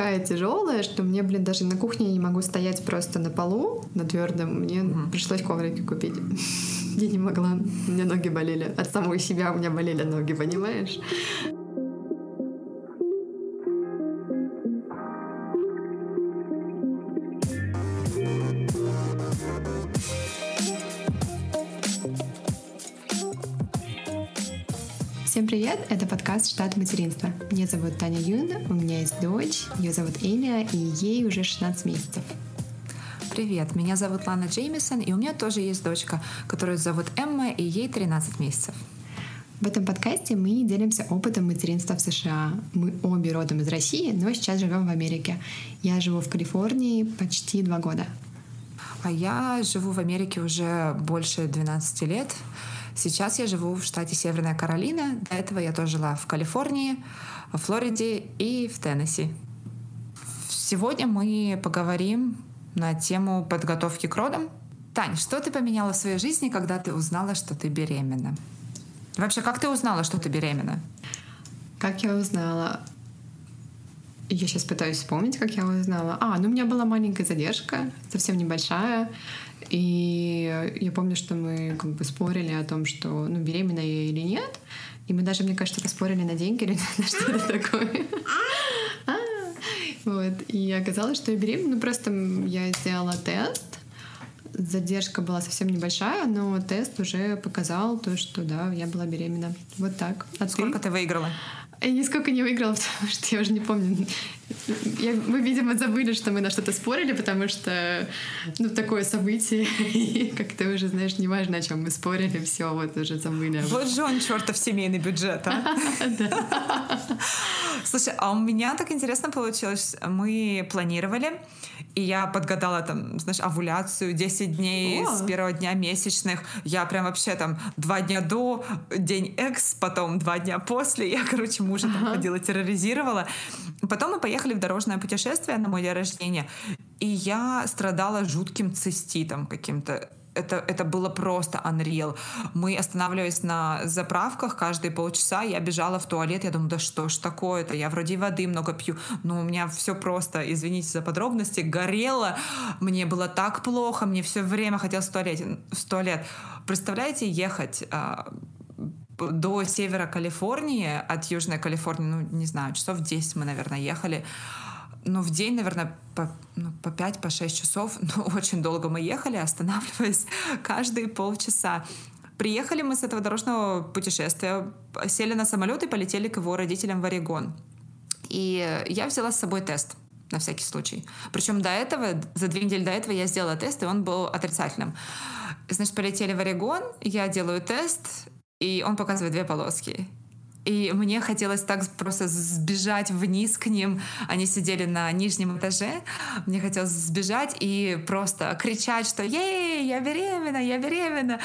такая тяжелая, что мне, блин, даже на кухне я не могу стоять просто на полу, на твердом. Мне mm-hmm. пришлось коврики купить. Я не могла. У меня ноги болели. От самого себя у меня болели ноги, понимаешь? Привет! Это подкаст «Штат материнства». Меня зовут Таня Юн, у меня есть дочь, ее зовут Эля, и ей уже 16 месяцев. Привет, меня зовут Лана Джеймисон, и у меня тоже есть дочка, которую зовут Эмма, и ей 13 месяцев. В этом подкасте мы делимся опытом материнства в США. Мы обе родом из России, но сейчас живем в Америке. Я живу в Калифорнии почти два года. А я живу в Америке уже больше 12 лет. Сейчас я живу в штате Северная Каролина. До этого я тоже жила в Калифорнии, в Флориде и в Теннесси. Сегодня мы поговорим на тему подготовки к родам. Тань, что ты поменяла в своей жизни, когда ты узнала, что ты беременна? Вообще, как ты узнала, что ты беременна? Как я узнала? Я сейчас пытаюсь вспомнить, как я узнала. А, ну у меня была маленькая задержка, совсем небольшая. И я помню, что мы как бы спорили о том, что ну, беременна я или нет. И мы даже, мне кажется, поспорили на деньги или на что-то такое. А, вот. И оказалось, что я беременна. Ну, просто я сделала тест. Задержка была совсем небольшая, но тест уже показал то, что да, я была беременна. Вот так. А Сколько ты, ты выиграла? Я нисколько не выиграла, потому что я уже не помню. Я, мы, видимо, забыли, что мы на что-то спорили, потому что ну, такое событие, и как ты уже знаешь, неважно, о чем мы спорили, все, вот уже забыли. Вот же он, чертов семейный бюджет, а? Слушай, а у меня так интересно получилось. Мы планировали, и я подгадала там, знаешь, овуляцию 10 дней О. с первого дня месячных. Я прям вообще там два дня до, день экс, потом два дня после. Я, короче, мужа там ходила, терроризировала. Потом мы поехали в дорожное путешествие на мой день рождения, и я страдала жутким циститом каким-то это, это было просто unreal. Мы останавливались на заправках каждые полчаса, я бежала в туалет, я думаю, да что ж такое-то, я вроде воды много пью, но у меня все просто, извините за подробности, горело, мне было так плохо, мне все время хотелось в туалет. В туалет. Представляете, ехать а, до севера Калифорнии, от Южной Калифорнии, ну, не знаю, часов 10 мы, наверное, ехали. Ну, в день, наверное, по, ну, по 5-6 по часов. Ну, очень долго мы ехали, останавливаясь каждые полчаса. Приехали мы с этого дорожного путешествия, сели на самолет и полетели к его родителям в Орегон. И я взяла с собой тест на всякий случай. Причем до этого, за две недели до этого я сделала тест, и он был отрицательным. Значит, полетели в Орегон, я делаю тест, и он показывает две полоски. И мне хотелось так просто сбежать вниз к ним. Они сидели на нижнем этаже. Мне хотелось сбежать и просто кричать, что «Ей, я беременна, я беременна!»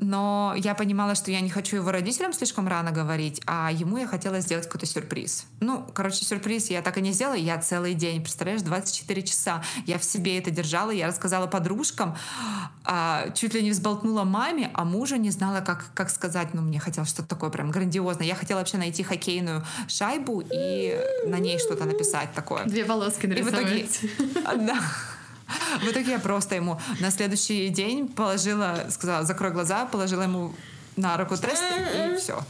Но я понимала, что я не хочу его родителям слишком рано говорить, а ему я хотела сделать какой-то сюрприз. Ну, короче, сюрприз я так и не сделала. Я целый день, представляешь, 24 часа. Я в себе это держала, я рассказала подружкам, а, чуть ли не взболтнула маме, а мужу не знала, как, как сказать. Ну, мне хотелось что-то такое прям грандиозное. Я хотела вообще найти хоккейную шайбу и на ней что-то написать такое. Две полоски нарисовать. И в итоге, да. В итоге я просто ему на следующий день положила, сказала, закрой глаза, положила ему на руку тест и все.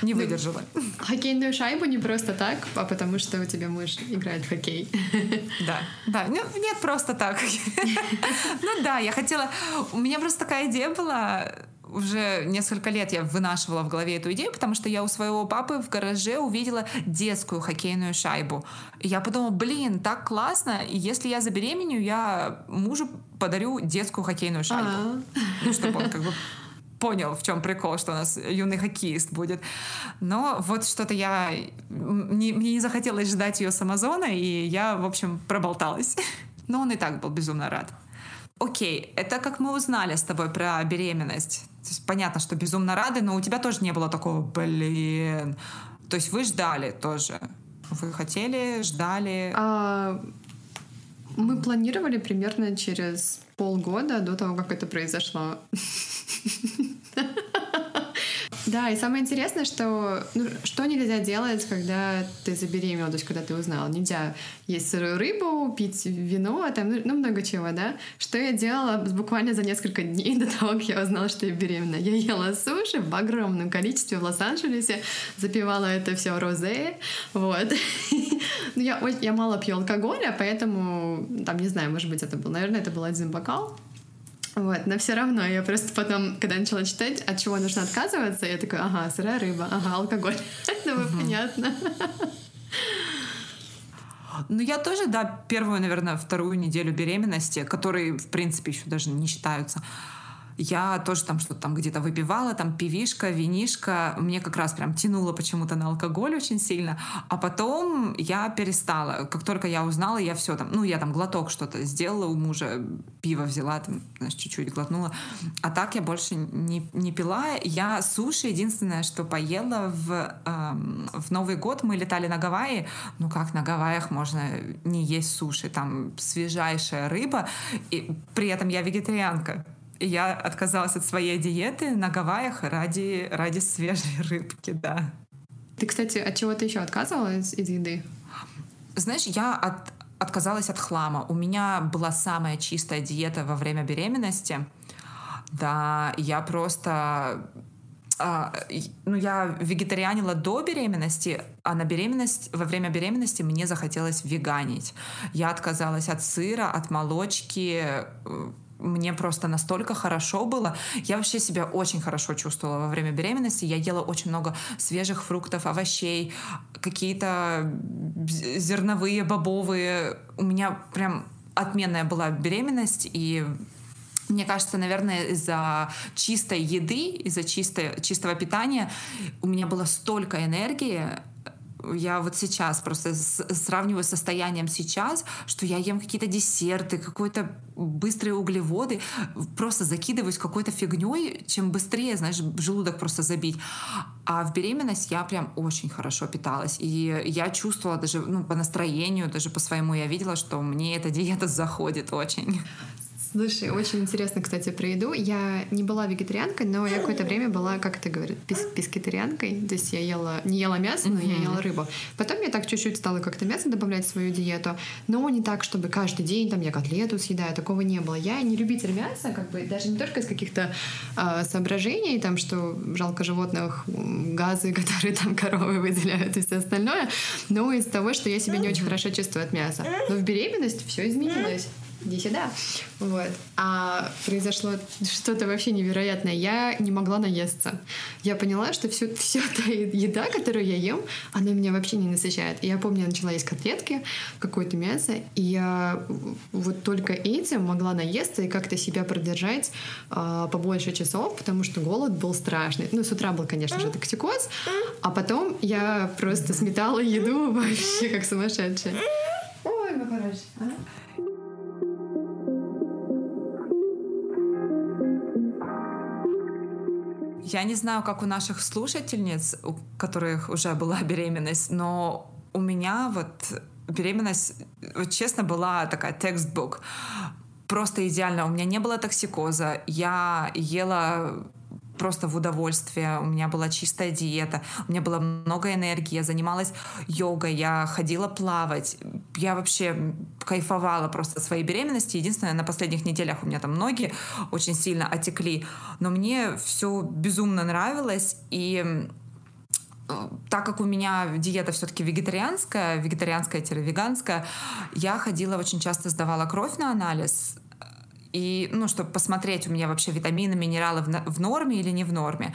Не ну, выдержала. Хоккейную шайбу не просто так, а потому что у тебя муж играет в хоккей. Да, да. Ну, нет, просто так. Ну да, я хотела... У меня просто такая идея была уже несколько лет я вынашивала в голове эту идею, потому что я у своего папы в гараже увидела детскую хоккейную шайбу. И я подумала, блин, так классно, и если я забеременю, я мужу подарю детскую хоккейную шайбу. А-а-а. Ну, чтобы он как бы понял, в чем прикол, что у нас юный хоккеист будет. Но вот что-то я... Не, мне не захотелось ждать ее с Амазона, и я, в общем, проболталась. Но он и так был безумно рад. Окей, это как мы узнали с тобой про беременность. То есть понятно, что безумно рады, но у тебя тоже не было такого, блин. То есть вы ждали тоже. Вы хотели, ждали. А, мы планировали примерно через полгода до того, как это произошло. Да, и самое интересное, что ну, что нельзя делать, когда ты забеременела, то есть когда ты узнала. Нельзя есть сырую рыбу, пить вино, там, ну, ну, много чего, да. Что я делала буквально за несколько дней до того, как я узнала, что я беременна? Я ела суши в огромном количестве в Лос-Анджелесе, запивала это все розе, вот. Ну, я, я мало пью алкоголя, поэтому, там, не знаю, может быть, это был, наверное, это был один бокал, вот, но все равно я просто потом, когда начала читать, от чего нужно отказываться, я такая, ага, сырая рыба, ага, алкоголь. Думаю, понятно. Ну, я тоже, да, первую, наверное, вторую неделю беременности, которые, в принципе, еще даже не считаются, я тоже там что-то там где-то выпивала, там пивишка, винишка. Мне как раз прям тянуло почему-то на алкоголь очень сильно. А потом я перестала. Как только я узнала, я все там, ну, я там глоток что-то сделала у мужа, пиво взяла, там, знаешь, чуть-чуть глотнула. А так я больше не, не пила. Я суши единственное, что поела в, эм, в Новый год. Мы летали на Гавайи. Ну, как на Гавайях можно не есть суши? Там свежайшая рыба. И при этом я вегетарианка я отказалась от своей диеты на Гавайях ради, ради свежей рыбки, да. Ты, кстати, от чего ты еще отказывалась из еды? Знаешь, я от, отказалась от хлама. У меня была самая чистая диета во время беременности. Да, я просто а, ну, я вегетарианила до беременности, а на беременность, во время беременности мне захотелось веганить. Я отказалась от сыра, от молочки, э, мне просто настолько хорошо было. Я вообще себя очень хорошо чувствовала во время беременности. Я ела очень много свежих фруктов, овощей, какие-то зерновые, бобовые. У меня прям отменная была беременность, и мне кажется, наверное, из-за чистой еды, из-за чистой, чистого питания у меня было столько энергии, я вот сейчас просто сравниваю с состоянием сейчас, что я ем какие-то десерты, какой-то быстрые углеводы, просто закидываюсь какой-то фигней, чем быстрее, знаешь, желудок просто забить. А в беременность я прям очень хорошо питалась. И я чувствовала даже ну, по настроению, даже по своему, я видела, что мне эта диета заходит очень. Слушай, очень интересно, кстати, про еду. Я не была вегетарианкой, но я какое-то время была, как это говорят, пис пискетарианкой. То есть я ела, не ела мясо, но я ела рыбу. Потом я так чуть-чуть стала как-то мясо добавлять в свою диету, но не так, чтобы каждый день там я котлету съедаю, такого не было. Я не любитель мяса, как бы даже не только из каких-то э, соображений, там, что жалко животных, газы, которые там коровы выделяют и все остальное, но из того, что я себя не очень хорошо чувствую от мяса. Но в беременность все изменилось иди сюда. Вот. А произошло что-то вообще невероятное. Я не могла наесться. Я поняла, что все, все та еда, которую я ем, она меня вообще не насыщает. И я помню, я начала есть котлетки, какое-то мясо, и я вот только этим могла наесться и как-то себя продержать э, побольше часов, потому что голод был страшный. Ну, с утра был, конечно же, токсикоз, а потом я просто сметала еду вообще как сумасшедшая. Ой, мой хороший. А? Я не знаю, как у наших слушательниц, у которых уже была беременность, но у меня вот беременность, вот честно, была такая текстбук. Просто идеально. У меня не было токсикоза. Я ела просто в удовольствие. У меня была чистая диета, у меня было много энергии, я занималась йогой, я ходила плавать. Я вообще кайфовала просто своей беременности. Единственное, на последних неделях у меня там ноги очень сильно отекли, но мне все безумно нравилось, и э, так как у меня диета все-таки вегетарианская, вегетарианская-веганская, я ходила очень часто, сдавала кровь на анализ, и, ну, чтобы посмотреть, у меня вообще витамины, минералы в, в норме или не в норме.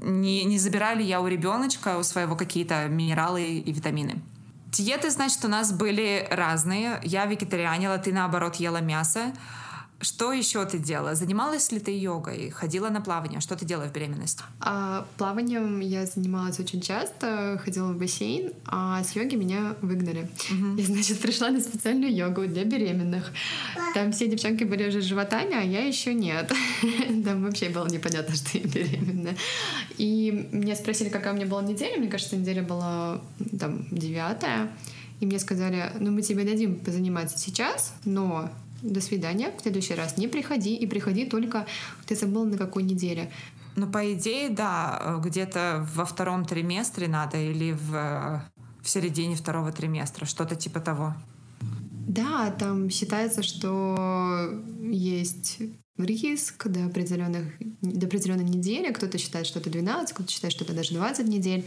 Не, не забирали я у ребеночка, у своего какие-то минералы и витамины. Диеты, значит, у нас были разные. Я вегетарианила, ты, наоборот, ела мясо. Что еще ты делала? Занималась ли ты йогой? Ходила на плавание? Что ты делала в беременность? А, плаванием я занималась очень часто, ходила в бассейн, а с йоги меня выгнали. Угу. Я, значит, пришла на специальную йогу для беременных. Там все девчонки были уже животами, а я еще нет. Там вообще было непонятно, что я беременна. И меня спросили, какая у меня была неделя. Мне кажется, неделя была там девятая. И мне сказали, ну мы тебе дадим позаниматься сейчас, но до свидания, в следующий раз не приходи, и приходи только, ты забыл на какой неделе. Ну, по идее, да, где-то во втором триместре надо или в, в середине второго триместра, что-то типа того. Да, там считается, что есть риск до, определенных, до определенной недели. Кто-то считает, что это 12, кто-то считает, что это даже 20 недель.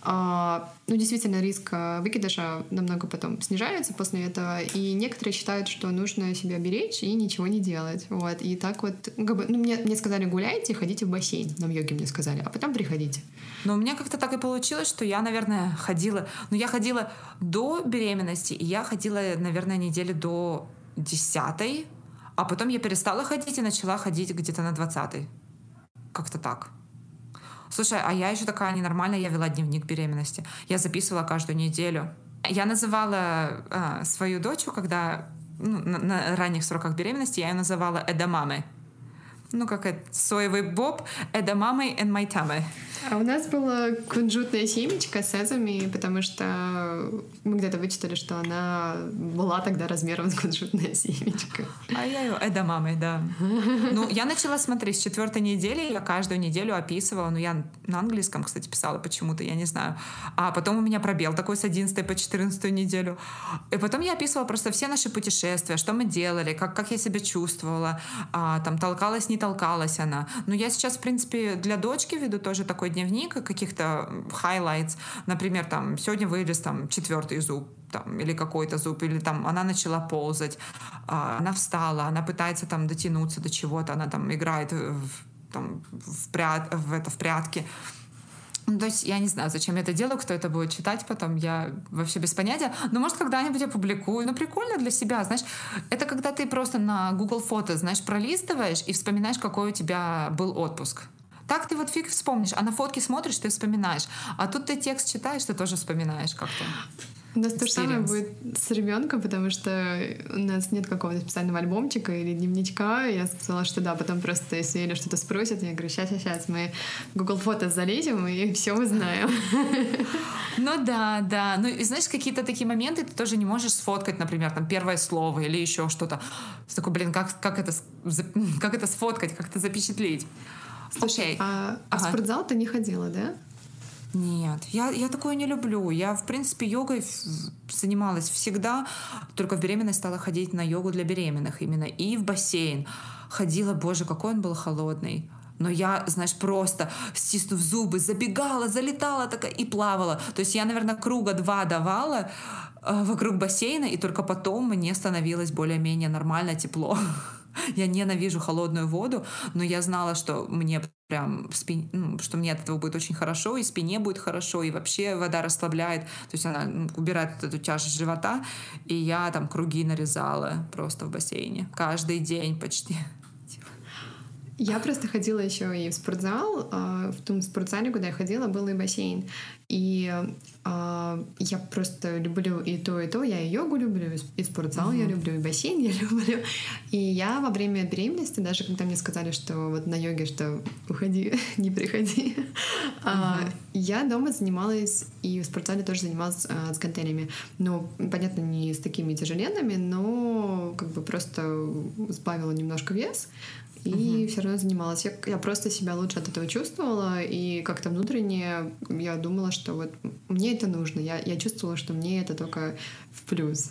А, ну, действительно, риск а, выкидыша намного потом снижается после этого. И некоторые считают, что нужно себя беречь и ничего не делать. Вот. И так вот, ну, как бы, ну, мне, мне сказали, гуляйте, ходите в бассейн. Нам йоги мне сказали, а потом приходите. Но у меня как-то так и получилось, что я, наверное, ходила... Ну, я ходила до беременности, и я ходила, наверное, недели до десятой, а потом я перестала ходить и начала ходить где-то на 20-й. Как-то так. Слушай, а я еще такая ненормальная, я вела дневник беременности. Я записывала каждую неделю. Я называла э, свою дочь, когда ну, на, на ранних сроках беременности, я ее называла Эдамамой ну, как это, соевый боб, эдамамой and my tummy. А у нас была кунжутная семечка с эзами, потому что мы где-то вычитали, что она была тогда размером с кунжутная семечка. А я ее эдамамой, да. Ну, я начала смотреть с четвертой недели, я каждую неделю описывала, ну, я на английском, кстати, писала почему-то, я не знаю. А потом у меня пробел такой с 11 по 14 неделю. И потом я описывала просто все наши путешествия, что мы делали, как, как я себя чувствовала, а, там, толкалась, не толкалась она. Но я сейчас, в принципе, для дочки веду тоже такой дневник каких-то highlights. Например, там, сегодня вылез там четвертый зуб, там, или какой-то зуб, или там она начала ползать, а, она встала, она пытается там дотянуться до чего-то, она там играет в, там, в, прят, в, это, в прятки. Ну, то есть я не знаю, зачем я это делаю, кто это будет читать потом, я вообще без понятия. Но может когда-нибудь я публикую. Ну прикольно для себя, знаешь. Это когда ты просто на Google фото, знаешь, пролистываешь и вспоминаешь, какой у тебя был отпуск. Так ты вот фиг вспомнишь, а на фотки смотришь, ты вспоминаешь. А тут ты текст читаешь, ты тоже вспоминаешь как-то. У нас то же самое будет с ребенком, потому что у нас нет какого-то специального альбомчика или дневничка. Я сказала, что да, потом просто если Эля что-то спросит, я говорю, сейчас, сейчас, сейчас, мы Google фото залезем и все узнаем. Ну да, да. Ну и знаешь, какие-то такие моменты ты тоже не можешь сфоткать, например, там первое слово или еще что-то. Такой, блин, как, как, это, как это сфоткать, как это запечатлеть? Слушай, okay. а, а ага. в спортзал ты не ходила, да? Нет, я, я такое не люблю. Я, в принципе, йогой занималась всегда, только в беременность стала ходить на йогу для беременных именно. И в бассейн ходила, боже, какой он был холодный. Но я, знаешь, просто стиснув зубы, забегала, залетала такая и плавала. То есть я, наверное, круга два давала э, вокруг бассейна, и только потом мне становилось более-менее нормально, тепло. Я ненавижу холодную воду, но я знала, что мне прям спин... ну, что мне от этого будет очень хорошо, и спине будет хорошо, и вообще вода расслабляет, то есть она убирает эту тяжесть живота, и я там круги нарезала просто в бассейне каждый день почти. Я просто ходила еще и в спортзал. А, в том спортзале, куда я ходила, был и бассейн. И э, я просто люблю и то, и то. Я и йогу люблю, и спортзал mm-hmm. я люблю, и бассейн я люблю. И я во время беременности, даже когда мне сказали, что вот на йоге, что уходи, не приходи, mm-hmm. я дома занималась, и в спортзале тоже занималась а, с гантелями. Ну, понятно, не с такими тяжеленными, но как бы просто сбавила немножко вес и угу. все равно занималась. Я, я просто себя лучше от этого чувствовала, и как-то внутренне я думала, что вот мне это нужно. Я, я чувствовала, что мне это только в плюс.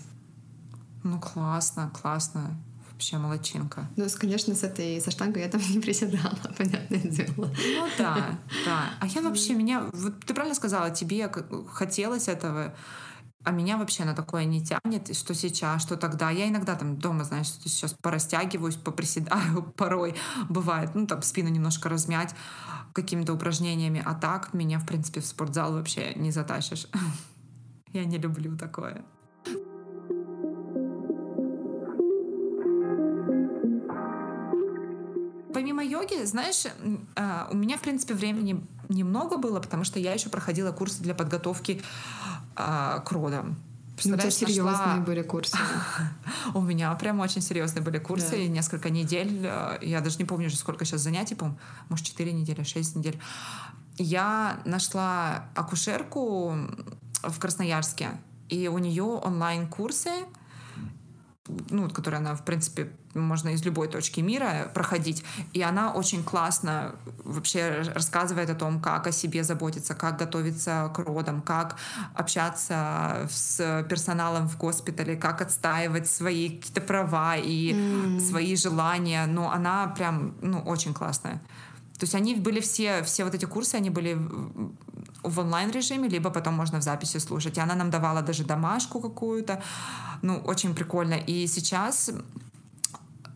Ну, классно, классно. Вообще молодчинка. Ну, конечно, с этой, со штангой я там не приседала, понятное дело. Ну да, да. А я вообще, меня... Вот ты правильно сказала, тебе хотелось этого а меня вообще на такое не тянет, что сейчас, что тогда. Я иногда там дома, знаешь, сейчас порастягиваюсь, поприседаю порой. Бывает, ну там спину немножко размять какими-то упражнениями. А так меня, в принципе, в спортзал вообще не затащишь. Я не люблю такое. Помимо йоги, знаешь, а, у меня, в принципе, времени немного было, потому что я еще проходила курсы для подготовки а, к родам. Ну, у тебя серьезные нашла... были курсы. у меня прям очень серьезные были курсы, да. несколько недель. Я даже не помню, сколько сейчас занятий, по может, 4 недели, 6 недель. Я нашла акушерку в Красноярске, и у нее онлайн-курсы, ну, которая она, в принципе, можно из любой точки мира проходить. И она очень классно вообще рассказывает о том, как о себе заботиться, как готовиться к родам, как общаться с персоналом в госпитале, как отстаивать свои какие-то права и mm. свои желания. Но она прям, ну, очень классная. То есть они были все, все вот эти курсы, они были в онлайн-режиме, либо потом можно в записи слушать. И она нам давала даже домашку какую-то. Ну, очень прикольно. И сейчас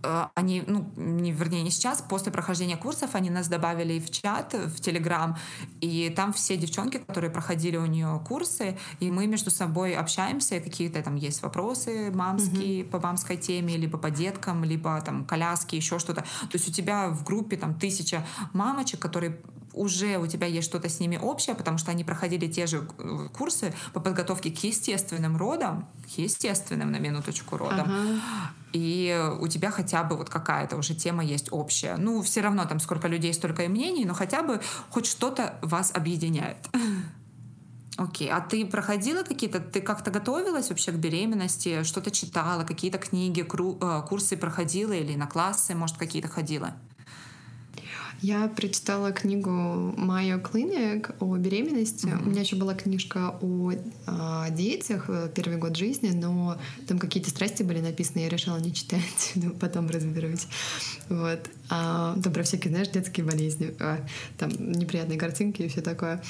они, ну, не, вернее, не сейчас, после прохождения курсов они нас добавили в чат, в Телеграм, и там все девчонки, которые проходили у нее курсы, и мы между собой общаемся, и какие-то там есть вопросы мамские mm-hmm. по мамской теме, либо по деткам, либо там коляски, еще что-то. То есть у тебя в группе там тысяча мамочек, которые уже у тебя есть что-то с ними общее, потому что они проходили те же э, курсы по подготовке к естественным родам, к естественным, на минуточку, родам. Ага. И у тебя хотя бы вот какая-то уже тема есть общая. Ну, все равно там сколько людей, столько и мнений, но хотя бы хоть что-то вас объединяет. Окей, а ты проходила какие-то, ты как-то готовилась вообще к беременности, что-то читала, какие-то книги, э, курсы проходила или на классы, может, какие-то ходила? Я прочитала книгу Майо Клиник о беременности. Mm-hmm. У меня еще была книжка о, о а, детях э, первый год жизни, но там какие-то страсти были написаны, я решила не читать, но потом разберусь. Вот. А, там про всякие, знаешь, детские болезни, а, там неприятные картинки и все такое.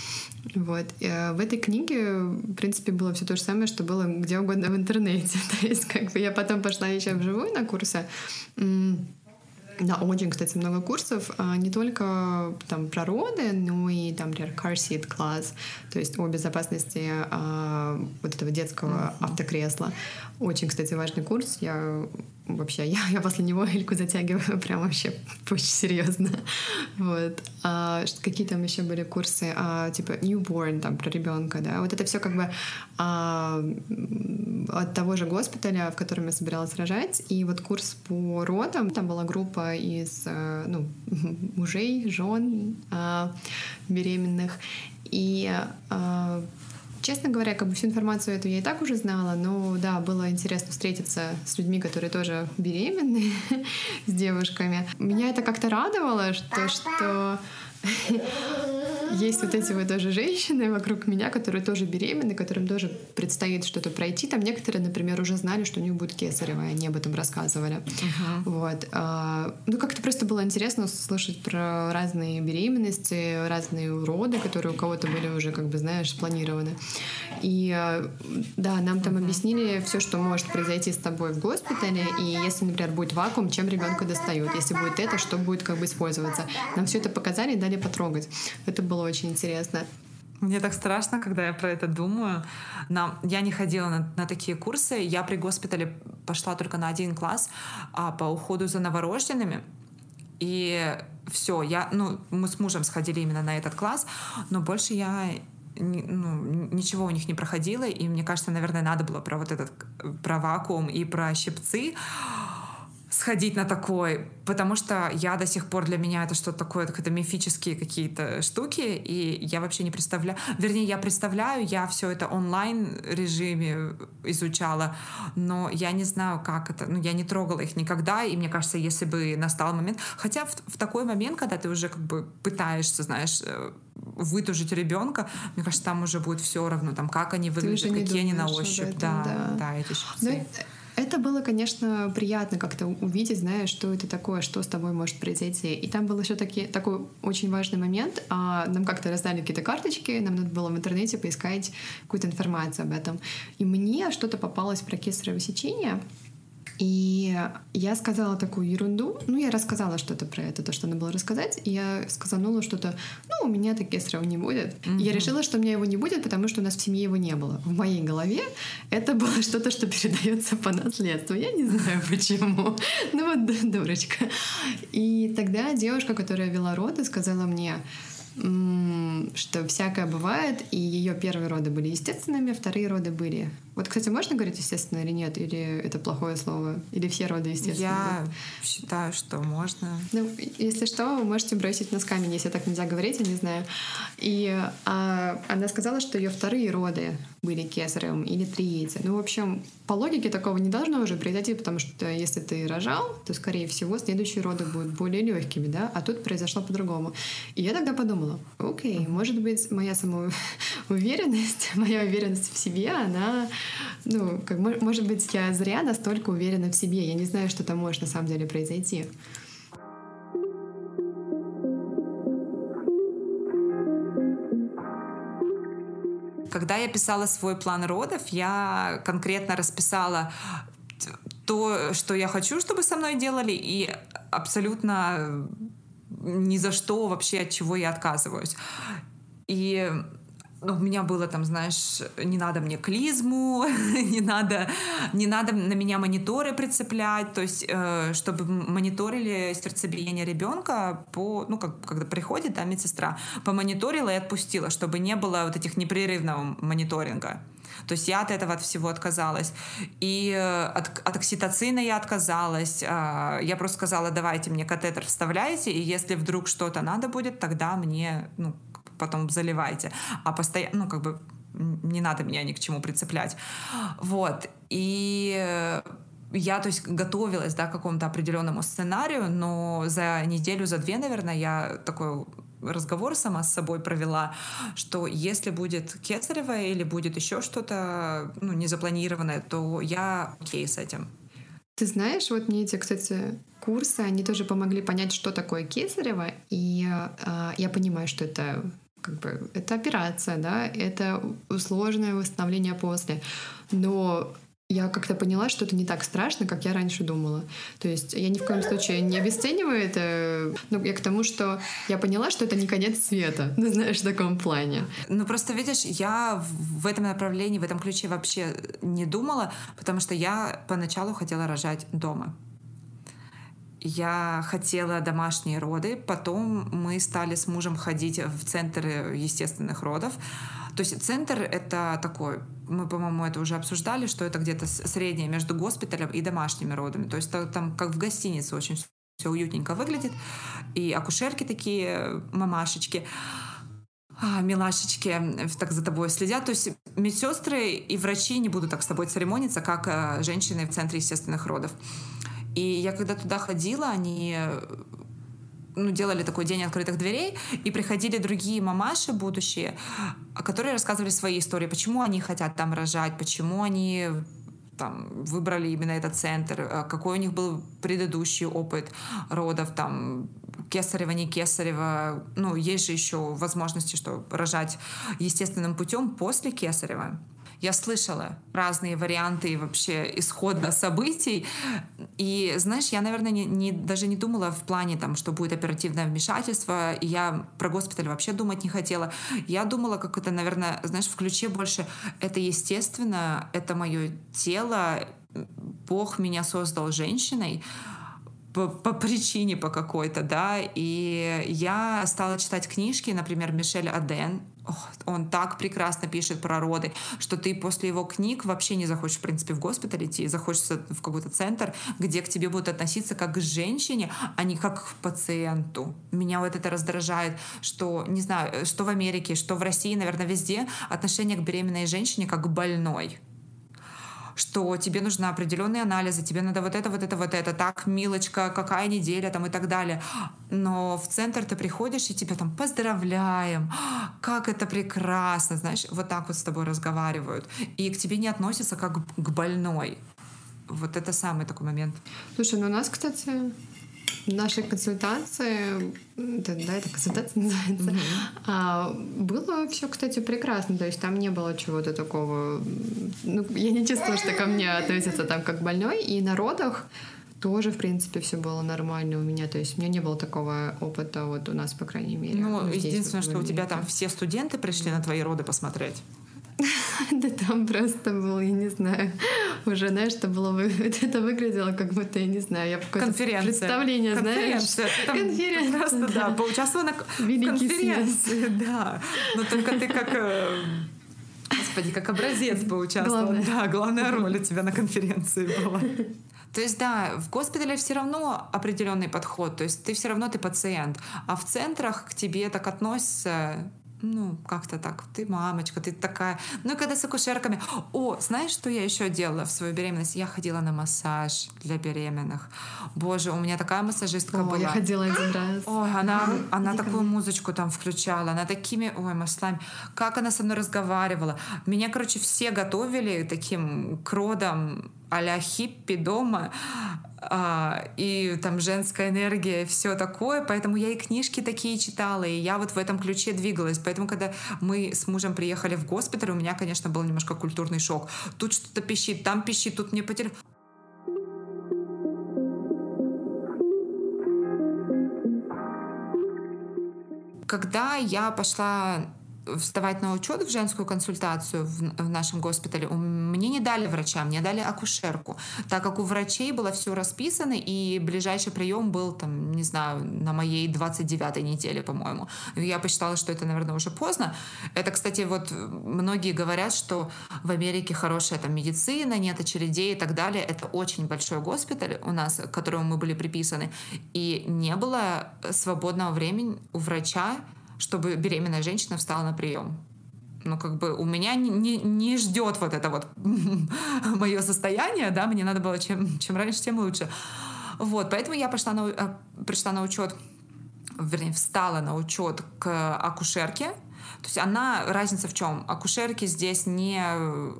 Вот. И, а, в этой книге, в принципе, было все то же самое, что было где угодно в интернете. То есть, как бы я потом пошла еще вживую на курсы. Да, очень, кстати, много курсов, а, не только там про роды, но и там, например, car seat class, то есть о безопасности а, вот этого детского автокресла. Очень, кстати, важный курс. Я вообще, я, я после него Эльку затягиваю прям вообще очень серьезно. Вот. А, какие там еще были курсы, а, типа newborn, там, про ребенка, да. Вот это все как бы а, от того же госпиталя, в котором я собиралась рожать. И вот курс по родам, там была группа из э, ну, мужей, жен а, беременных. И Честно говоря, как бы всю информацию эту я и так уже знала, но да, было интересно встретиться с людьми, которые тоже беременны, с девушками. Меня это как-то радовало, что, что есть вот эти вот тоже женщины вокруг меня, которые тоже беременны, которым тоже предстоит что-то пройти. Там некоторые, например, уже знали, что у них будет кесарево, и они об этом рассказывали. Uh-huh. Вот. А, ну, как-то просто было интересно слышать про разные беременности, разные уроды, которые у кого-то были уже, как бы, знаешь, спланированы. И а, да, нам там uh-huh. объяснили все, что может произойти с тобой в госпитале, и если, например, будет вакуум, чем ребенка достают. Если будет это, что будет как бы использоваться. Нам все это показали и дали потрогать. Это было очень интересно. Мне так страшно, когда я про это думаю. Но я не ходила на, на такие курсы. Я при госпитале пошла только на один класс а, по уходу за новорожденными. И все, я, ну, мы с мужем сходили именно на этот класс, но больше я ну, ничего у них не проходила, и мне кажется, наверное, надо было про вот этот, про вакуум и про щипцы сходить на такой, потому что я до сих пор для меня это что-то такое, какие-то мифические какие-то штуки, и я вообще не представляю, вернее, я представляю, я все это онлайн режиме изучала, но я не знаю, как это, ну, я не трогала их никогда, и мне кажется, если бы настал момент, хотя в, в такой момент, когда ты уже как бы пытаешься, знаешь, э, вытужить ребенка, мне кажется, там уже будет все равно, там, как они выглядят, какие они на ощупь, этом, да, да, да, эти щипцы. Но это было, конечно, приятно как-то увидеть, знаешь, что это такое, что с тобой может произойти. И там был еще таки, такой очень важный момент. А, нам как-то раздали какие-то карточки, нам надо было в интернете поискать какую-то информацию об этом. И мне что-то попалось про кесарево сечение. И я сказала такую ерунду. Ну, я рассказала что-то про это, то, что надо было рассказать. И я сказанула что-то, ну, у меня так кесарева не будет. Mm-hmm. И я решила, что у меня его не будет, потому что у нас в семье его не было. В моей голове это было что-то, что передается по наследству. Я не знаю почему. Ну вот дурочка. И тогда девушка, которая вела роды, сказала мне, что всякое бывает, и ее первые роды были естественными, вторые роды были Вот, кстати, можно говорить естественно или нет? Или это плохое слово? Или все роды естественно? Я считаю, что можно. Ну, если что, вы можете бросить нас камень, если так нельзя говорить, я не знаю. И а, она сказала, что ее вторые роды были кесаревым или третьи. Ну, в общем, по логике такого не должно уже произойти, потому что если ты рожал, то, скорее всего, следующие роды будут более легкими, да? А тут произошло по-другому. И я тогда подумала, окей, может быть, моя самоуверенность, моя уверенность в себе, она ну, как, может быть, я зря настолько уверена в себе. Я не знаю, что там может на самом деле произойти. Когда я писала свой план родов, я конкретно расписала то, что я хочу, чтобы со мной делали, и абсолютно ни за что вообще от чего я отказываюсь. И ну, у меня было там, знаешь, не надо мне клизму, не надо, не надо на меня мониторы прицеплять, то есть, э, чтобы мониторили сердцебиение ребенка по, ну, как, когда приходит, да, медсестра, помониторила и отпустила, чтобы не было вот этих непрерывного мониторинга. То есть я от этого от всего отказалась. И э, от, от окситоцина я отказалась. Э, я просто сказала, давайте мне катетер вставляйте, и если вдруг что-то надо будет, тогда мне, ну, потом заливайте. А постоянно, ну, как бы не надо меня ни к чему прицеплять. Вот. И я, то есть, готовилась, да, к какому-то определенному сценарию, но за неделю, за две, наверное, я такой разговор сама с собой провела, что если будет кесарево или будет еще что-то ну, незапланированное, то я окей с этим. Ты знаешь, вот мне эти, кстати, курсы, они тоже помогли понять, что такое кесарево, и э, я понимаю, что это как бы это операция, да, это сложное восстановление после. Но я как-то поняла, что это не так страшно, как я раньше думала. То есть я ни в коем случае не обесцениваю это. Ну, я к тому, что я поняла, что это не конец света, ну, знаешь, в таком плане. Ну, просто видишь, я в этом направлении, в этом ключе вообще не думала, потому что я поначалу хотела рожать дома я хотела домашние роды, потом мы стали с мужем ходить в центр естественных родов. То есть центр — это такой, мы, по-моему, это уже обсуждали, что это где-то среднее между госпиталем и домашними родами. То есть там как в гостинице очень все уютненько выглядит. И акушерки такие, мамашечки а, милашечки так за тобой следят. То есть медсестры и врачи не будут так с тобой церемониться, как э, женщины в центре естественных родов. И я когда туда ходила, они ну, делали такой день открытых дверей, и приходили другие мамаши будущие, которые рассказывали свои истории, почему они хотят там рожать, почему они там, выбрали именно этот центр, э, какой у них был предыдущий опыт родов, там, кесарево, не кесарево. Ну, есть же еще возможности, что рожать естественным путем после кесарева. Я слышала разные варианты вообще исхода событий. И, знаешь, я, наверное, не, не, даже не думала в плане, там, что будет оперативное вмешательство. И я про госпиталь вообще думать не хотела. Я думала, как это, наверное, знаешь, в ключе больше это естественно, это мое тело. Бог меня создал женщиной по, по причине по какой-то, да, и я стала читать книжки, например, Мишель Аден, он так прекрасно пишет про роды, что ты после его книг вообще не захочешь, в принципе, в госпиталь идти, захочешь в какой-то центр, где к тебе будут относиться как к женщине, а не как к пациенту. Меня вот это раздражает, что, не знаю, что в Америке, что в России, наверное, везде отношение к беременной женщине как к больной что тебе нужны определенные анализы, тебе надо вот это, вот это, вот это, так, милочка, какая неделя там и так далее. Но в центр ты приходишь и тебя там поздравляем, как это прекрасно, знаешь, вот так вот с тобой разговаривают. И к тебе не относятся как к больной. Вот это самый такой момент. Слушай, ну у нас, кстати, нашей консультации, да, да это консультация называется, mm-hmm. а, было все, кстати, прекрасно. То есть там не было чего-то такого. Ну, я не чувствовала, что ко мне относятся там как больной. И на родах тоже, в принципе, все было нормально у меня. То есть у меня не было такого опыта, вот у нас, по крайней мере. Ну, единственное, что у тебя там все студенты пришли на твои роды посмотреть. Да там просто был, я не знаю, уже, знаешь, что было, это выглядело как будто, я не знаю, я какое-то представление, знаешь. Там Конференция. Просто, да, поучаствовала на конференции, да. Но только ты как... Э, Господи, как образец поучаствовал. Главное. Да, главная роль у тебя на конференции была. То есть, да, в госпитале все равно определенный подход, то есть ты все равно ты пациент, а в центрах к тебе так относятся ну, как-то так, ты мамочка, ты такая. Ну и когда с акушерками. О, знаешь, что я еще делала в свою беременность? Я ходила на массаж для беременных. Боже, у меня такая массажистка О, была. я ходила один раз. Ой, она, она такую музычку там включала, она такими, ой, маслами. Как она со мной разговаривала. Меня, короче, все готовили таким кродом а-ля хиппи дома, а, и там женская энергия, все такое, поэтому я и книжки такие читала, и я вот в этом ключе двигалась. Поэтому, когда мы с мужем приехали в госпиталь, у меня, конечно, был немножко культурный шок. Тут что-то пищит, там пищит, тут мне по телефону. Когда я пошла вставать на учет в женскую консультацию в, в нашем госпитале, мне не дали врача, мне дали акушерку, так как у врачей было все расписано, и ближайший прием был, там, не знаю, на моей 29-й неделе, по-моему. Я посчитала, что это, наверное, уже поздно. Это, кстати, вот многие говорят, что в Америке хорошая там медицина, нет очередей и так далее. Это очень большой госпиталь у нас, к которому мы были приписаны, и не было свободного времени у врача чтобы беременная женщина встала на прием. Ну, как бы у меня не, не, не ждет вот это вот мое состояние, да, мне надо было чем, чем раньше, тем лучше. Вот, поэтому я пошла на, э, пришла на учет, вернее, встала на учет к акушерке, то есть она, разница в чем? Акушерки здесь не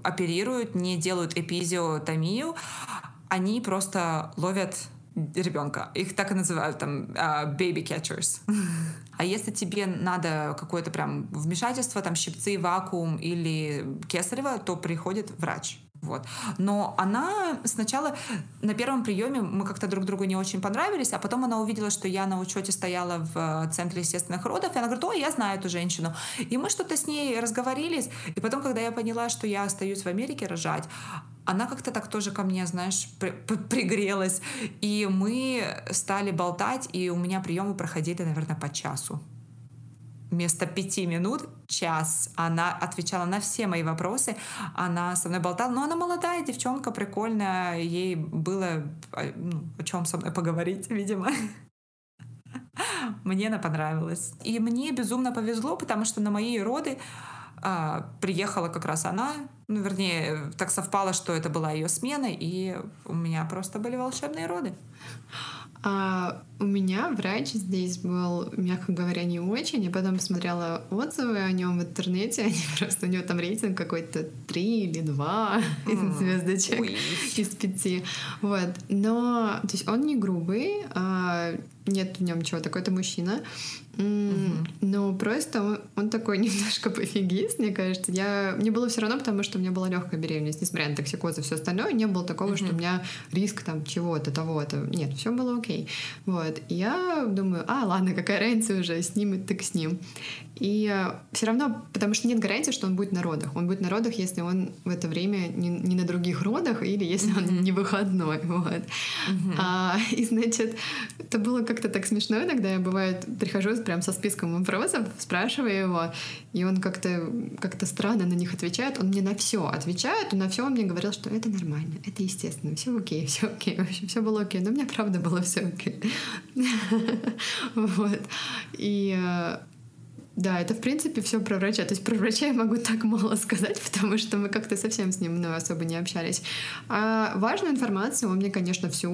оперируют, не делают эпизиотомию, они просто ловят ребенка. Их так и называют там uh, baby catchers. А если тебе надо какое-то прям вмешательство, там щипцы, вакуум или кесарево, то приходит врач. Вот. Но она сначала на первом приеме мы как-то друг другу не очень понравились, а потом она увидела, что я на учете стояла в центре естественных родов, и она говорит, о, я знаю эту женщину. И мы что-то с ней разговорились, и потом, когда я поняла, что я остаюсь в Америке рожать, она как-то так тоже ко мне, знаешь, при пригрелась. И мы стали болтать, и у меня приемы проходили, наверное, по часу. Вместо пяти минут час она отвечала на все мои вопросы. Она со мной болтала. Но она молодая девчонка, прикольная. Ей было а, ну, о чем со мной поговорить, видимо. Мне она понравилась. И мне безумно повезло, потому что на мои роды а, приехала как раз она, ну, вернее, так совпало, что это была ее смена, и у меня просто были волшебные роды. А у меня врач здесь был, мягко говоря, не очень. Я потом посмотрела отзывы о нем в интернете. Они просто у него там рейтинг какой-то 3 или 2 mm. звездочек Ой. из 5. Вот. Но то есть он не грубый, а нет в нем чего такой, это мужчина. Mm, Но просто он, он такой немножко пофигист, мне кажется. Я, мне было все равно, потому что у меня была легкая беременность, несмотря на токсикоз и все остальное, не было такого, mm-hmm. что у меня риск там чего-то, того-то. Нет, все было окей. Вот. И я думаю, а, ладно, какая разница уже, снимет, так с ним. И э, все равно, потому что нет гарантии, что он будет на родах. Он будет на родах, если он в это время не, не на других родах или если mm-hmm. он не выходной. Вот. Mm-hmm. А, и, значит, это было как-то так смешно иногда. Я, бывает, прихожу прям со списком вопросов, спрашиваю его, и он как-то как странно на них отвечает. Он мне на все отвечает, на все он мне говорил, что это нормально, это естественно, все окей, все окей, вообще все было окей. Но у меня правда было все окей. Вот. И э, да, это в принципе все про врача. То есть про врача я могу так мало сказать, потому что мы как-то совсем с ним ну, особо не общались. А важную информацию он мне, конечно, всю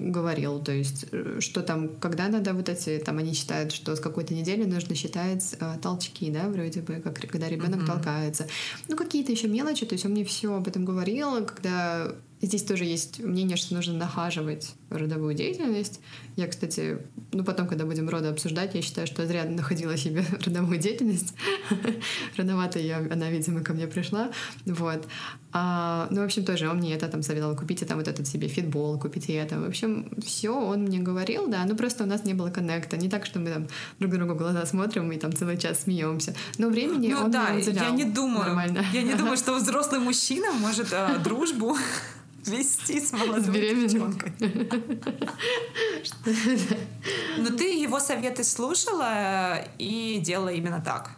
говорил. То есть, э, что там, когда надо вот эти, там они считают, что с какой-то недели нужно считать э, толчки, да, вроде бы, как когда ребенок mm-hmm. толкается. Ну, какие-то еще мелочи. То есть он мне все об этом говорил, когда Здесь тоже есть мнение, что нужно нахаживать родовую деятельность. Я, кстати, ну потом, когда будем роды обсуждать, я считаю, что зря находила себе родовую деятельность. Рановато я, она, видимо, ко мне пришла. Вот. А, ну, в общем, тоже он мне это там советовал, купите там вот этот себе фитбол, купите это. В общем, все он мне говорил, да, ну просто у нас не было коннекта. Не так, что мы там друг другу глаза смотрим и там целый час смеемся. Но времени ну, он да, я не думаю, нормально. Я не думаю, что взрослый мужчина может а, дружбу вести с молодой девчонкой. Но ты его советы слушала и делала именно так.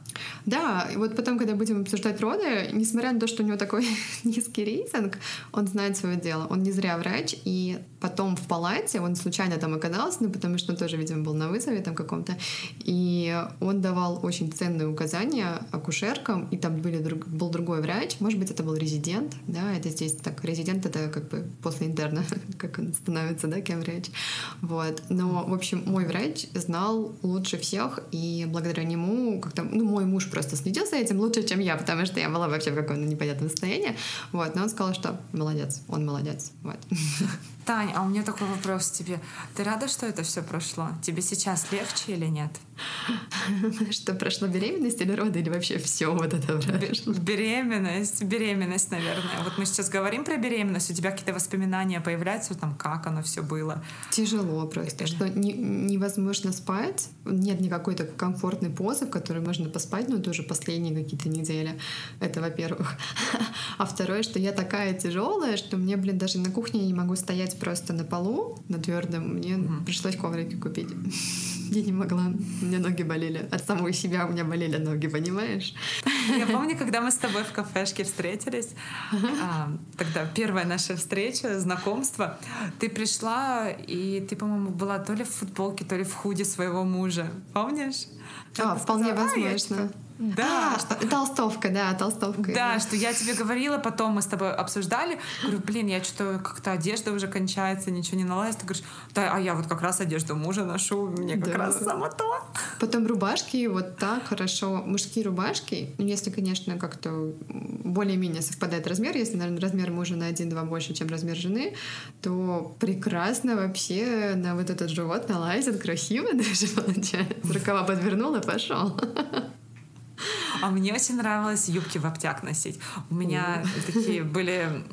Да, и вот потом, когда будем обсуждать роды, несмотря на то, что у него такой низкий рейтинг, он знает свое дело. Он не зря врач, и потом в палате он случайно там оказался, ну, потому что он тоже, видимо, был на вызове там каком-то, и он давал очень ценные указания акушеркам, и там были, был другой врач, может быть, это был резидент, да, это здесь так, резидент — это как бы после интерна, как он становится, да, кем врач. Вот. Но, в общем, мой врач знал лучше всех, и благодаря нему как-то, ну, мой муж просто следил за этим лучше, чем я, потому что я была вообще в каком-то непонятном состоянии. Вот. Но он сказал, что молодец, он молодец. Вот. Тань, а у меня такой вопрос тебе. Ты рада, что это все прошло? Тебе сейчас легче или нет? Что прошло беременность или роды, или вообще все вот это прошло? Беременность, беременность, наверное. Вот мы сейчас говорим про беременность, у тебя какие-то воспоминания появляются, там, как оно все было? Тяжело просто, что не, невозможно спать, нет никакой такой комфортной позы, в которой можно поспать, ну, тоже последние какие-то недели. Это, во-первых. А второе, что я такая тяжелая, что мне, блин, даже на кухне я не могу стоять просто на полу, на твердом. Мне mm-hmm. пришлось коврики купить. Я не могла. У меня ноги болели. От самой себя у меня болели ноги, понимаешь? Я помню, когда мы с тобой в кафешке встретились, а, тогда первая наша встреча, знакомство, ты пришла, и ты, по-моему, была то ли в футболке, то ли в худе своего мужа. Помнишь? А, вполне сказала, возможно. Да. А, что, толстовка, да, толстовка. Да, что я тебе говорила, потом мы с тобой обсуждали. Говорю, блин, я что-то как-то одежда уже кончается, ничего не наладится. Ты говоришь, да, а я вот как раз одежду мужа ношу, мне как да. раз само то. Потом рубашки, вот так хорошо. Мужские рубашки, ну, если, конечно, как-то более-менее совпадает размер, если, наверное, размер мужа на 1-2 больше, чем размер жены, то прекрасно вообще на вот этот живот налазит, красиво даже получается. Рукава подвернула, пошел. А мне очень нравилось юбки в обтяг носить. У меня такие были,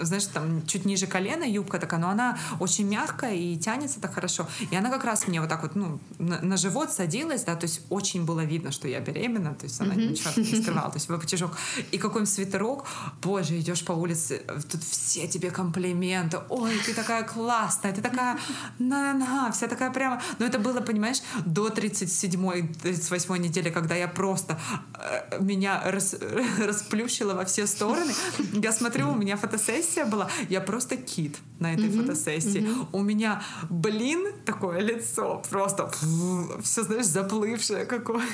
знаешь, там чуть ниже колена юбка такая, но она очень мягкая и тянется так хорошо. И она как раз мне вот так вот, ну, на, на живот садилась, да, то есть очень было видно, что я беременна, то есть она mm-hmm. ничего не скрывала, то есть потяжок. И какой-нибудь свитерок, боже, идешь по улице, тут все тебе комплименты, ой, ты такая классная, ты такая на-на-на, вся такая прямо. Но это было, понимаешь, до 37-й, 38 недели, когда я просто меня рас, расплющило во все стороны. Я смотрю, у меня фотосессия была, я просто кит на этой mm-hmm. фотосессии. Mm-hmm. У меня, блин, такое лицо, просто все, знаешь, заплывшее какое.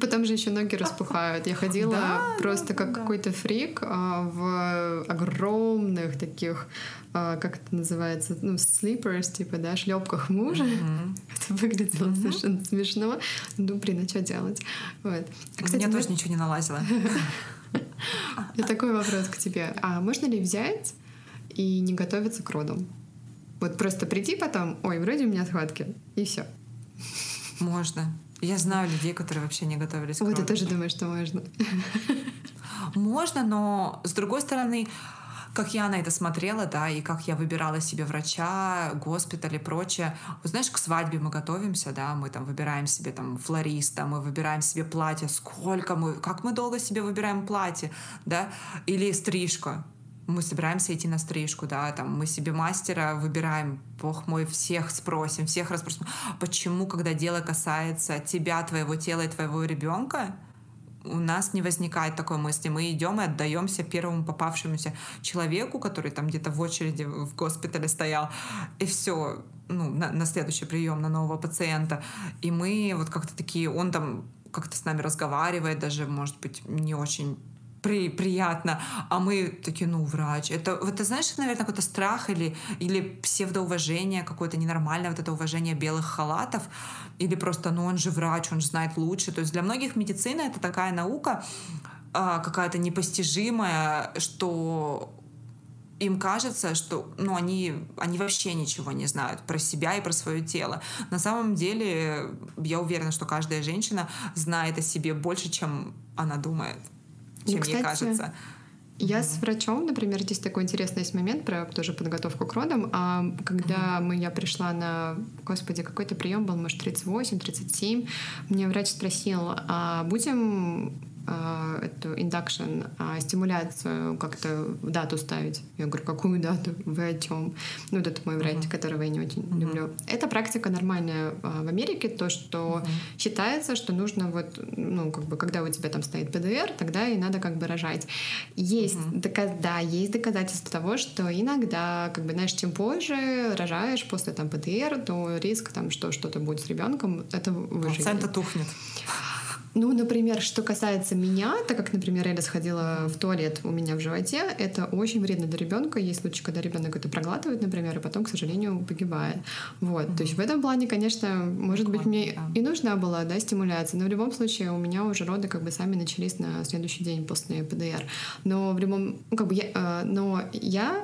Потом же еще ноги распухают. Я ходила да, просто да, как да. какой-то фрик а, в огромных таких а, как это называется, ну, sleepers, типа, да, шлепках мужа. Mm-hmm. это выглядело mm-hmm. совершенно смешно. Ну, блин, а что делать? Вот. А, кстати, Мне тоже ничего не налазило. И такой вопрос к тебе. А можно ли взять и не готовиться к родам? Вот просто прийти потом, ой, вроде у меня схватки, и все. Можно. Я знаю людей, которые вообще не готовились к. Вот, я тоже думаю, что можно. Можно, но с другой стороны, как я на это смотрела, да, и как я выбирала себе врача, госпиталь и прочее. Знаешь, к свадьбе мы готовимся, да, мы там выбираем себе там флориста, мы выбираем себе платье, сколько мы, как мы долго себе выбираем платье, да, или стрижка, мы собираемся идти на стрижку, да, там мы себе мастера выбираем, бог мой, всех спросим, всех расспросим, почему, когда дело касается тебя, твоего тела и твоего ребенка, у нас не возникает такой мысли. Мы идем и отдаемся первому попавшемуся человеку, который там где-то в очереди в госпитале стоял, и все, ну, на, на следующий прием на нового пациента. И мы вот как-то такие, он там как-то с нами разговаривает, даже, может быть, не очень при, приятно, а мы такие, ну, врач. Это, ты знаешь, наверное, какой-то страх или, или псевдоуважение, какое-то ненормальное вот это уважение белых халатов, или просто, ну, он же врач, он же знает лучше. То есть для многих медицина — это такая наука, а, какая-то непостижимая, что им кажется, что ну, они, они вообще ничего не знают про себя и про свое тело. На самом деле, я уверена, что каждая женщина знает о себе больше, чем она думает чем ну, кстати, мне кажется. Я с врачом, например, здесь такой интересный есть момент про тоже подготовку к родам. А когда мы, я пришла на, господи, какой-то прием был, может, 38, 37, мне врач спросил, а будем эту индукшн, э, стимуляцию как-то дату ставить. Я говорю, какую дату? Вы о чем? Ну, вот это мой врач, uh-huh. которого я не очень uh-huh. люблю. Эта практика нормальная э, в Америке, то, что uh-huh. считается, что нужно вот, ну, как бы, когда у тебя там стоит ПДР, тогда и надо как бы рожать. Есть, uh-huh. доказ, да, есть доказательства того, что иногда, как бы, знаешь, чем позже рожаешь после там ПДР, то риск там, что что-то будет с ребенком, это выживет. Процента тухнет. Ну, например, что касается меня, так как, например, Эля сходила в туалет у меня в животе, это очень вредно для ребенка. Есть случаи, когда ребенок это проглатывает, например, и потом, к сожалению, погибает. Вот. Mm-hmm. То есть в этом плане, конечно, может быть, мне да. и нужна была да, стимуляция, но в любом случае у меня уже роды как бы сами начались на следующий день после ПДР. Но в любом, ну, как бы я, э, но я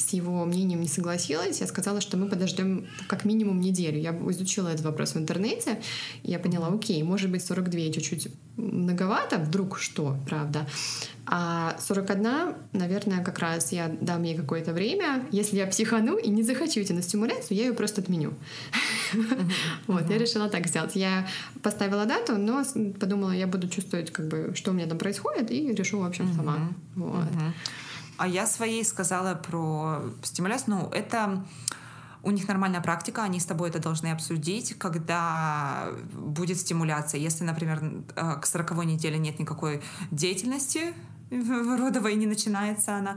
с его мнением не согласилась. Я сказала, что мы подождем как минимум неделю. Я изучила этот вопрос в интернете, и я поняла, окей, может быть 42 чуть-чуть многовато, вдруг что, правда. А 41, наверное, как раз я дам ей какое-то время. Если я психану и не захочу идти на стимуляцию, я ее просто отменю. Вот, я решила так сделать. Я поставила дату, но подумала, я буду чувствовать, как бы, что у меня там происходит, и решу, в общем, сама. Вот. А я своей сказала про стимуляцию. Ну, это у них нормальная практика, они с тобой это должны обсудить, когда будет стимуляция. Если, например, э, к 40 неделе нет никакой деятельности, родовой не начинается она,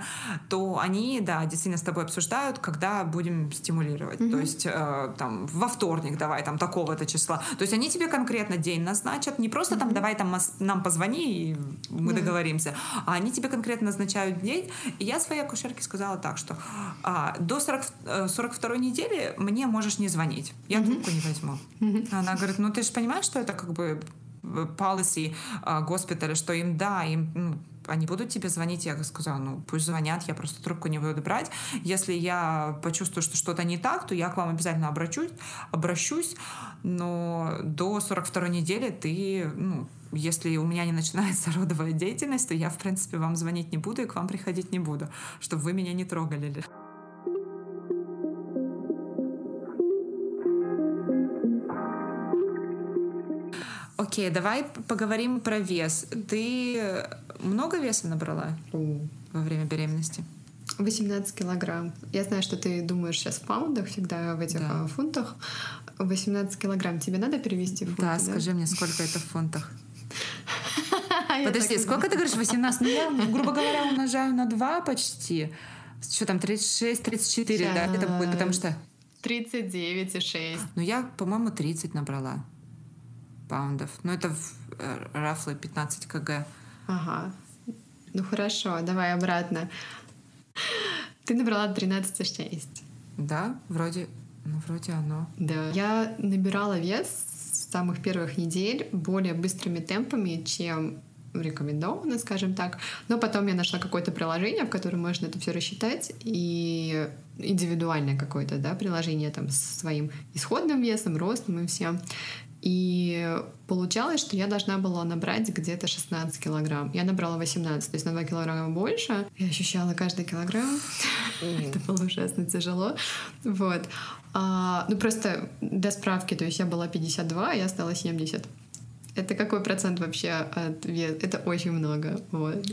то они, да, действительно с тобой обсуждают, когда будем стимулировать. Mm-hmm. То есть э, там во вторник давай там такого-то числа. То есть они тебе конкретно день назначат, не просто mm-hmm. там давай там нам позвони и мы yeah. договоримся, а они тебе конкретно назначают день. И я своей акушерке сказала так, что а, до 40, 42 э, недели мне можешь не звонить, я mm-hmm. трубку не возьму. Mm-hmm. Она говорит, ну ты же понимаешь, что это как бы э, policy э, госпиталя, что им да, им ну, они будут тебе звонить? Я сказала, ну, пусть звонят, я просто трубку не буду брать. Если я почувствую, что что-то не так, то я к вам обязательно обращусь, обращусь, но до 42 недели ты, ну, если у меня не начинается родовая деятельность, то я, в принципе, вам звонить не буду и к вам приходить не буду, чтобы вы меня не трогали. Окей, давай поговорим про вес. Ты много веса набрала mm. во время беременности? 18 килограмм. Я знаю, что ты думаешь сейчас в паундах, всегда в этих да. А, фунтах. 18 килограмм. Тебе надо перевести в фунты? Да, да? скажи мне, сколько это в фунтах? Подожди, сколько ты говоришь 18? Ну, я, грубо говоря, умножаю на 2 почти. Что там, 36, 34, да, это будет, потому что... 39,6. Ну, я, по-моему, 30 набрала паундов. Ну, это э, roughly 15 кг. Ага. Ну хорошо, давай обратно. Ты набрала 13,6. Да, вроде, ну, вроде оно. Да. Я набирала вес с самых первых недель более быстрыми темпами, чем рекомендовано, скажем так. Но потом я нашла какое-то приложение, в котором можно это все рассчитать, и индивидуальное какое-то да, приложение там с своим исходным весом, ростом и всем. И получалось, что я должна была набрать где-то 16 килограмм. Я набрала 18, то есть на 2 килограмма больше. Я ощущала каждый килограмм. Это было ужасно тяжело. Вот. А, ну, просто для справки, то есть я была 52, а я стала 70. Это какой процент вообще от веса? Это очень много. Вот.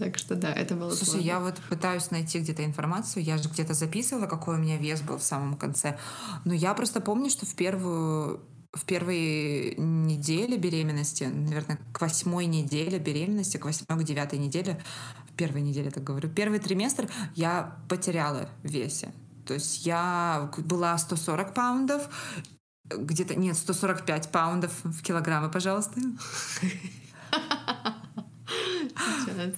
Так что да, это было Слушай, сложно. я вот пытаюсь найти где-то информацию. Я же где-то записывала, какой у меня вес был в самом конце. Но я просто помню, что в первую в первые недели беременности, наверное, к восьмой неделе беременности, к восьмой, к девятой неделе, в первой неделе, так говорю, первый триместр я потеряла в весе. То есть я была 140 паундов, где-то, нет, 145 паундов в килограммы, пожалуйста. Сейчас.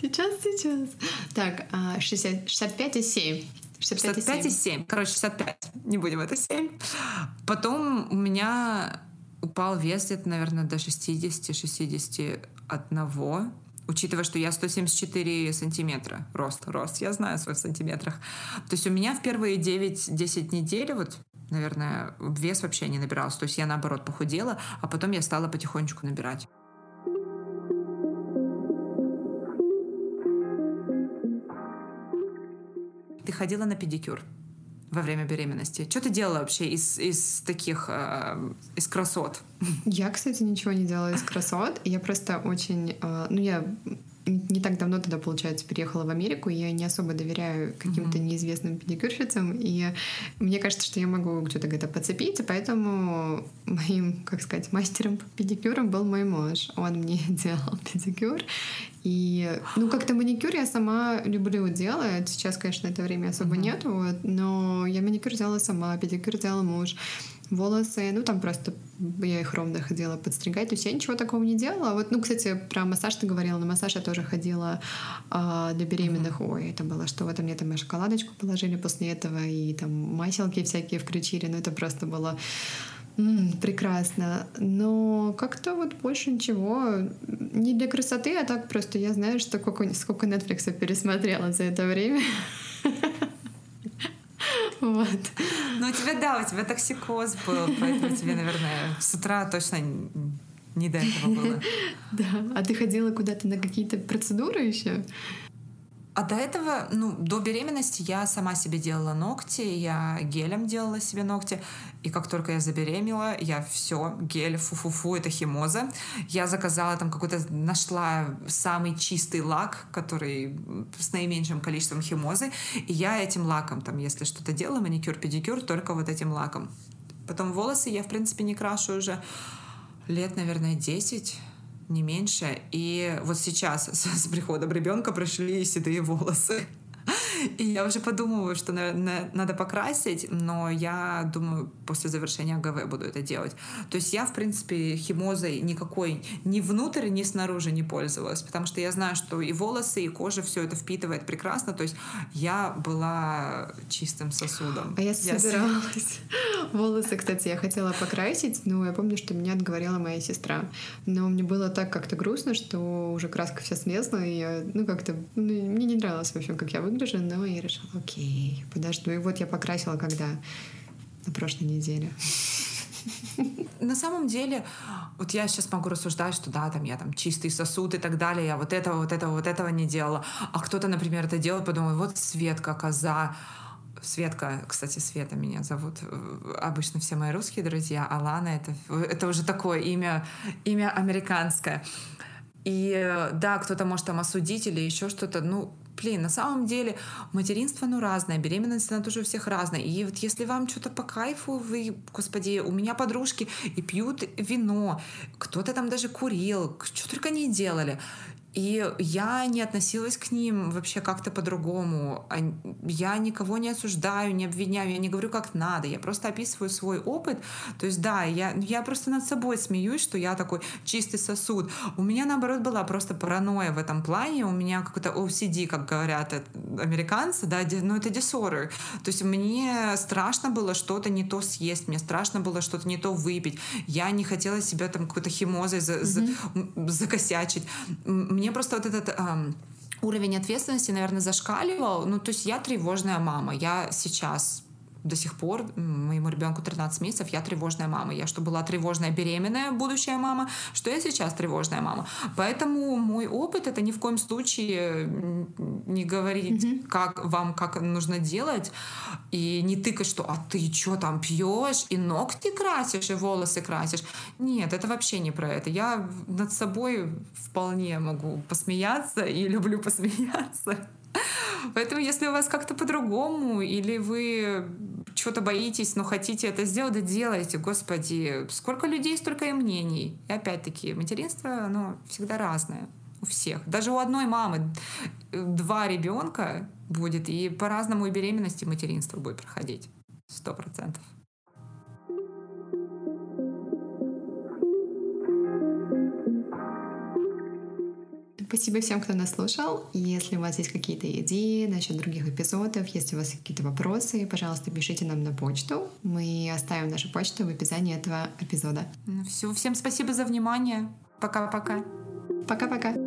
Сейчас, сейчас. Так, 60, 65,7. 65,7. Короче, 65. Не будем это 7. Потом у меня упал вес где-то, наверное, до 60-61. Учитывая, что я 174 сантиметра рост, рост, я знаю свой в сантиметрах. То есть у меня в первые 9-10 недель, вот, наверное, вес вообще не набирался. То есть я, наоборот, похудела, а потом я стала потихонечку набирать. Ты ходила на педикюр? во время беременности? Что ты делала вообще из, из таких, э, из красот? Я, кстати, ничего не делала из красот. Я просто очень... Э, ну, я не так давно тогда, получается, переехала в Америку, и я не особо доверяю каким-то mm-hmm. неизвестным педикюрщицам, и мне кажется, что я могу что-то где-то подцепить, и поэтому моим, как сказать, мастером по педикюрам был мой муж. Он мне делал педикюр, и, ну, как-то маникюр я сама люблю делать. Сейчас, конечно, это время особо mm-hmm. нету, вот, но я маникюр делала сама, педикюр делал муж волосы, ну там просто я их ровно ходила подстригать, то есть я ничего такого не делала. Вот, ну, кстати, про массаж ты говорила, на массаж я тоже ходила а, для беременных. Mm-hmm. Ой, это было что, вот мне там шоколадочку положили после этого, и там маселки всякие включили, ну это просто было м прекрасно. Но как-то вот больше ничего. Не для красоты, а так просто я знаю, что сколько, сколько Netflix пересмотрела за это время. Вот. Ну, у тебя, да, у тебя токсикоз был, поэтому тебе, наверное, с утра точно не до этого было. Да. А ты ходила куда-то на какие-то процедуры еще? А до этого, ну, до беременности я сама себе делала ногти, я гелем делала себе ногти, и как только я забеременела, я все, гель, фу-фу-фу, это химоза. Я заказала там какой-то, нашла самый чистый лак, который с наименьшим количеством химозы, и я этим лаком, там, если что-то делала, маникюр, педикюр, только вот этим лаком. Потом волосы я, в принципе, не крашу уже лет, наверное, 10 не меньше. И вот сейчас с, с приходом ребенка пришли седые волосы. И я уже подумываю, что, наверное, надо покрасить, но я думаю, после завершения ГВ буду это делать. То есть я, в принципе, химозой никакой ни внутрь, ни снаружи не пользовалась, потому что я знаю, что и волосы, и кожа все это впитывает прекрасно. То есть я была чистым сосудом. А я собиралась. Волосы, кстати, я хотела покрасить, но я помню, что меня отговорила моя сестра. Но мне было так как-то грустно, что уже краска вся слезла, и я, ну, как-то... Ну, мне не нравилось, в общем, как я выгляжу, но я решила, окей, подожду. И вот я покрасила когда? На прошлой неделе. На самом деле, вот я сейчас могу рассуждать, что да, там я там чистый сосуд и так далее, я вот этого, вот этого, вот этого не делала. А кто-то, например, это делал, подумал, вот Светка, коза, Светка, кстати, Света меня зовут. Обычно все мои русские друзья. Алана это, это уже такое имя, имя американское. И да, кто-то может там осудить или еще что-то. Ну, блин, на самом деле материнство, ну, разное, беременность, она тоже у всех разная. И вот если вам что-то по кайфу, вы, господи, у меня подружки и пьют вино, кто-то там даже курил, что только не делали. И я не относилась к ним вообще как-то по-другому. Я никого не осуждаю, не обвиняю, я не говорю, как надо. Я просто описываю свой опыт. То есть, да, я, я просто над собой смеюсь, что я такой чистый сосуд. У меня, наоборот, была просто паранойя в этом плане. У меня какой-то OCD, как говорят американцы, да, ну это disorder. То есть мне страшно было что-то не то съесть, мне страшно было что-то не то выпить. Я не хотела себя там какой-то химозой за, mm-hmm. за, закосячить. Мне мне просто вот этот эм, уровень ответственности, наверное, зашкаливал. Ну, то есть я тревожная мама. Я сейчас до сих пор, моему ребенку 13 месяцев, я тревожная мама. Я что была тревожная беременная будущая мама, что я сейчас тревожная мама. Поэтому мой опыт это ни в коем случае не говорить, mm-hmm. как вам как нужно делать, и не тыкать, что а ты что там пьешь, и ногти красишь, и волосы красишь. Нет, это вообще не про это. Я над собой вполне могу посмеяться и люблю посмеяться. Поэтому, если у вас как-то по-другому, или вы чего-то боитесь, но хотите это сделать, да делайте, господи. Сколько людей, столько и мнений. И опять-таки, материнство, оно всегда разное у всех. Даже у одной мамы два ребенка будет, и по-разному и беременность, и материнство будет проходить. Сто процентов. Спасибо всем, кто нас слушал. Если у вас есть какие-то идеи насчет других эпизодов, если у вас какие-то вопросы, пожалуйста, пишите нам на почту. Мы оставим нашу почту в описании этого эпизода. Ну, все, всем спасибо за внимание. Пока-пока. Пока-пока.